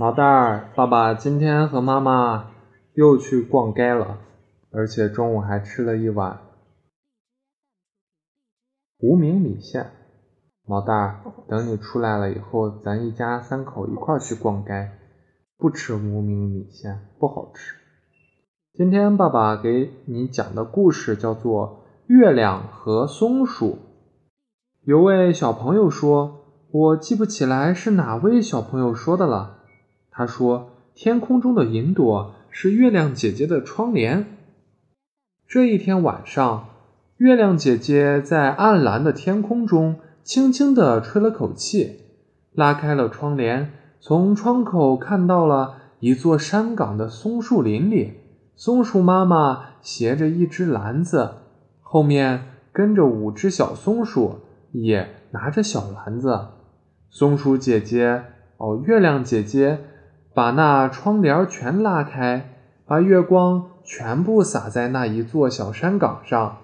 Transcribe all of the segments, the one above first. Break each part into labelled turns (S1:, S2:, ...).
S1: 毛蛋儿，爸爸今天和妈妈又去逛街了，而且中午还吃了一碗无名米线。毛蛋儿，等你出来了以后，咱一家三口一块儿去逛街，不吃无名米线，不好吃。今天爸爸给你讲的故事叫做《月亮和松鼠》。有位小朋友说：“我记不起来是哪位小朋友说的了。”他说：“天空中的云朵是月亮姐姐的窗帘。”这一天晚上，月亮姐姐在暗蓝的天空中轻轻地吹了口气，拉开了窗帘，从窗口看到了一座山岗的松树林里，松鼠妈妈携着一只篮子，后面跟着五只小松鼠，也拿着小篮子。松鼠姐姐，哦，月亮姐姐。把那窗帘全拉开，把月光全部洒在那一座小山岗上。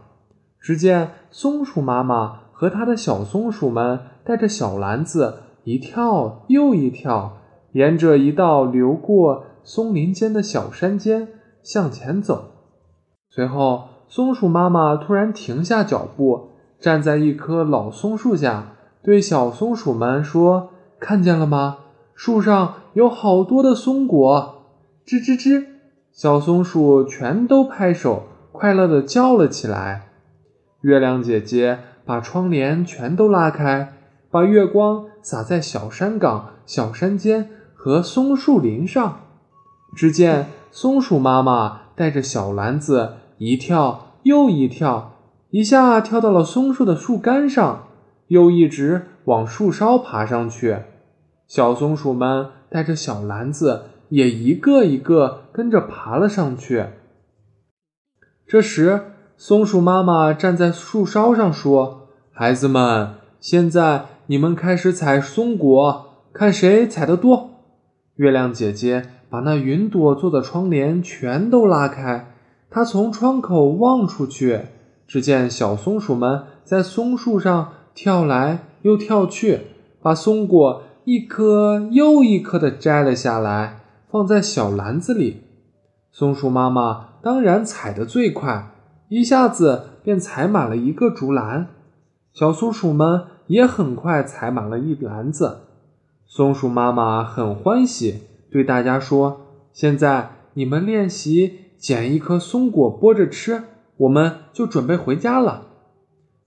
S1: 只见松鼠妈妈和她的小松鼠们带着小篮子，一跳又一跳，沿着一道流过松林间的小山间向前走。随后，松鼠妈妈突然停下脚步，站在一棵老松树下，对小松鼠们说：“看见了吗？”树上有好多的松果，吱吱吱，小松鼠全都拍手，快乐的叫了起来。月亮姐姐把窗帘全都拉开，把月光洒在小山岗、小山间和松树林上。只见松鼠妈妈带着小篮子，一跳又一跳，一下跳到了松树的树干上，又一直往树梢爬上去。小松鼠们带着小篮子，也一个一个跟着爬了上去。这时，松鼠妈妈站在树梢上说：“孩子们，现在你们开始采松果，看谁采的多。”月亮姐姐把那云朵做的窗帘全都拉开，她从窗口望出去，只见小松鼠们在松树上跳来又跳去，把松果。一颗又一颗的摘了下来，放在小篮子里。松鼠妈妈当然采得最快，一下子便采满了一个竹篮。小松鼠们也很快采满了一篮子。松鼠妈妈很欢喜，对大家说：“现在你们练习捡一颗松果剥着吃，我们就准备回家了。”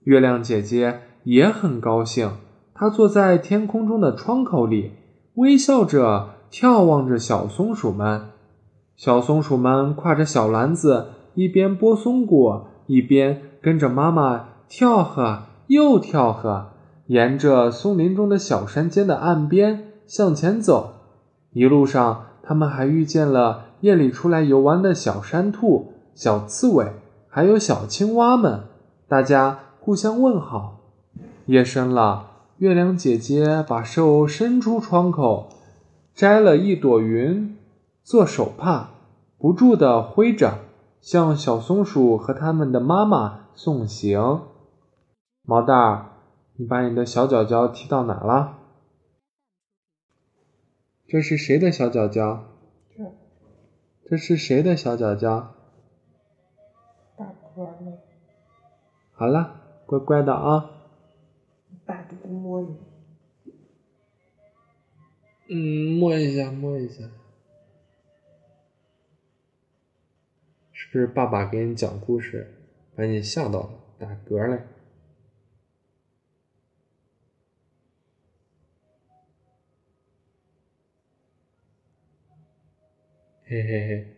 S1: 月亮姐姐也很高兴。他坐在天空中的窗口里，微笑着眺望着小松鼠们。小松鼠们挎着小篮子，一边剥松果，一边跟着妈妈跳呵又跳呵，沿着松林中的小山间的岸边向前走。一路上，他们还遇见了夜里出来游玩的小山兔、小刺猬，还有小青蛙们。大家互相问好。夜深了。月亮姐姐把手伸出窗口，摘了一朵云做手帕，不住地挥着，向小松鼠和它们的妈妈送行。毛蛋儿，你把你的小脚脚踢到哪了？这是谁的小脚脚？这，这是谁的小脚脚？
S2: 大哥呢？
S1: 好了，乖乖的啊。
S2: 摸你，
S1: 嗯，摸一下，摸一下，是不是爸爸给你讲故事，把你吓到了，打嗝了？嘿嘿嘿。